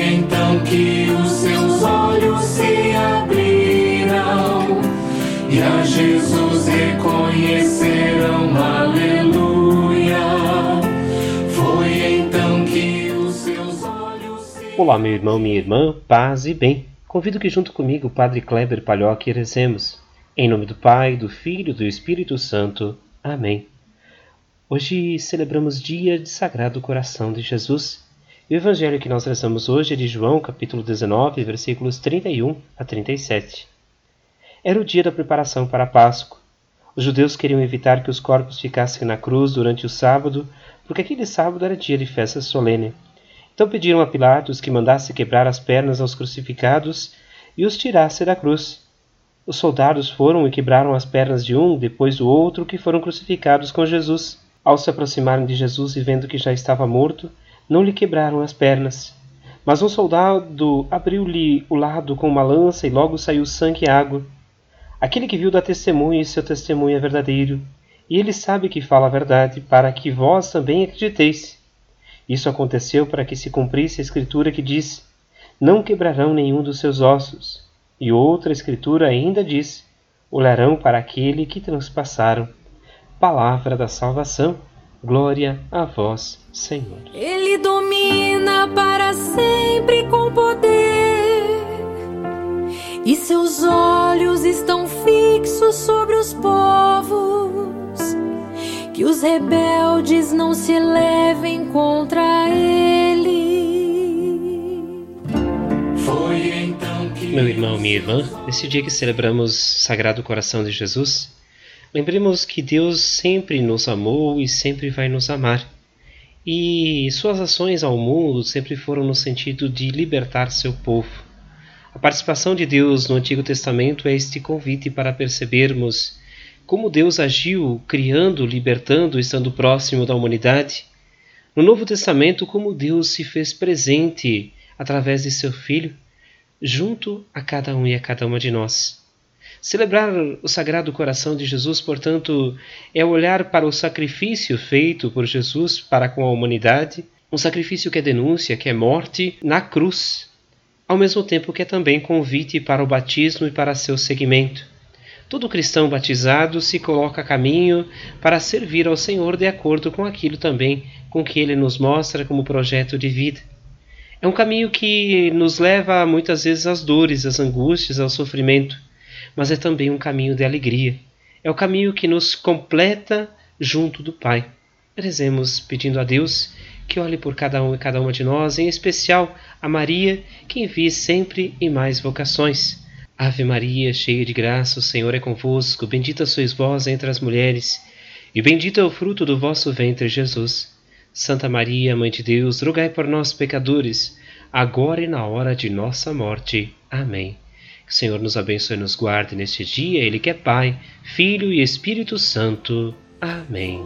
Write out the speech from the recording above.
então que os seus olhos se abrirão e a Jesus reconhecerão, aleluia. Foi então que os seus olhos se... Olá, meu irmão, minha irmã, paz e bem. Convido que junto comigo o Padre Kleber Palhoque rezemos. Em nome do Pai, do Filho e do Espírito Santo. Amém. Hoje celebramos dia de Sagrado Coração de Jesus o evangelho que nós rezamos hoje é de João, capítulo 19, versículos 31 a 37. Era o dia da preparação para a Páscoa. Os judeus queriam evitar que os corpos ficassem na cruz durante o sábado, porque aquele sábado era dia de festa solene. Então pediram a Pilatos que mandasse quebrar as pernas aos crucificados e os tirasse da cruz. Os soldados foram e quebraram as pernas de um, depois do outro, que foram crucificados com Jesus. Ao se aproximarem de Jesus e vendo que já estava morto, não lhe quebraram as pernas. Mas um soldado abriu-lhe o lado com uma lança e logo saiu sangue e água. Aquele que viu dá testemunho e seu testemunho é verdadeiro, e ele sabe que fala a verdade, para que vós também acrediteis. Isso aconteceu para que se cumprisse a escritura que diz: Não quebrarão nenhum dos seus ossos. E outra escritura ainda diz: olharão para aquele que transpassaram. Palavra da salvação, glória a vós, Senhor. Ele domina para sempre com poder, e seus olhos estão fixos sobre os povos. Que os rebeldes não se levem contra ele. Meu irmão, minha irmã, nesse dia que celebramos Sagrado Coração de Jesus, lembremos que Deus sempre nos amou e sempre vai nos amar. E suas ações ao mundo sempre foram no sentido de libertar seu povo. A participação de Deus no Antigo Testamento é este convite para percebermos como Deus agiu, criando, libertando, estando próximo da humanidade. No Novo Testamento, como Deus se fez presente através de seu Filho junto a cada um e a cada uma de nós. Celebrar o Sagrado Coração de Jesus, portanto, é olhar para o sacrifício feito por Jesus para com a humanidade, um sacrifício que é denúncia, que é morte na cruz, ao mesmo tempo que é também convite para o batismo e para seu seguimento. Todo cristão batizado se coloca a caminho para servir ao Senhor de acordo com aquilo também com que ele nos mostra como projeto de vida. É um caminho que nos leva muitas vezes às dores, às angústias, ao sofrimento, mas é também um caminho de alegria. É o caminho que nos completa junto do Pai. Rezemos pedindo a Deus que olhe por cada um e cada uma de nós, em especial a Maria, que envie sempre e mais vocações. Ave Maria, cheia de graça, o Senhor é convosco, bendita sois vós entre as mulheres, e bendito é o fruto do vosso ventre, Jesus. Santa Maria, Mãe de Deus, rogai por nós, pecadores, agora e na hora de nossa morte. Amém. O Senhor nos abençoe e nos guarde neste dia, Ele que é Pai, Filho e Espírito Santo. Amém.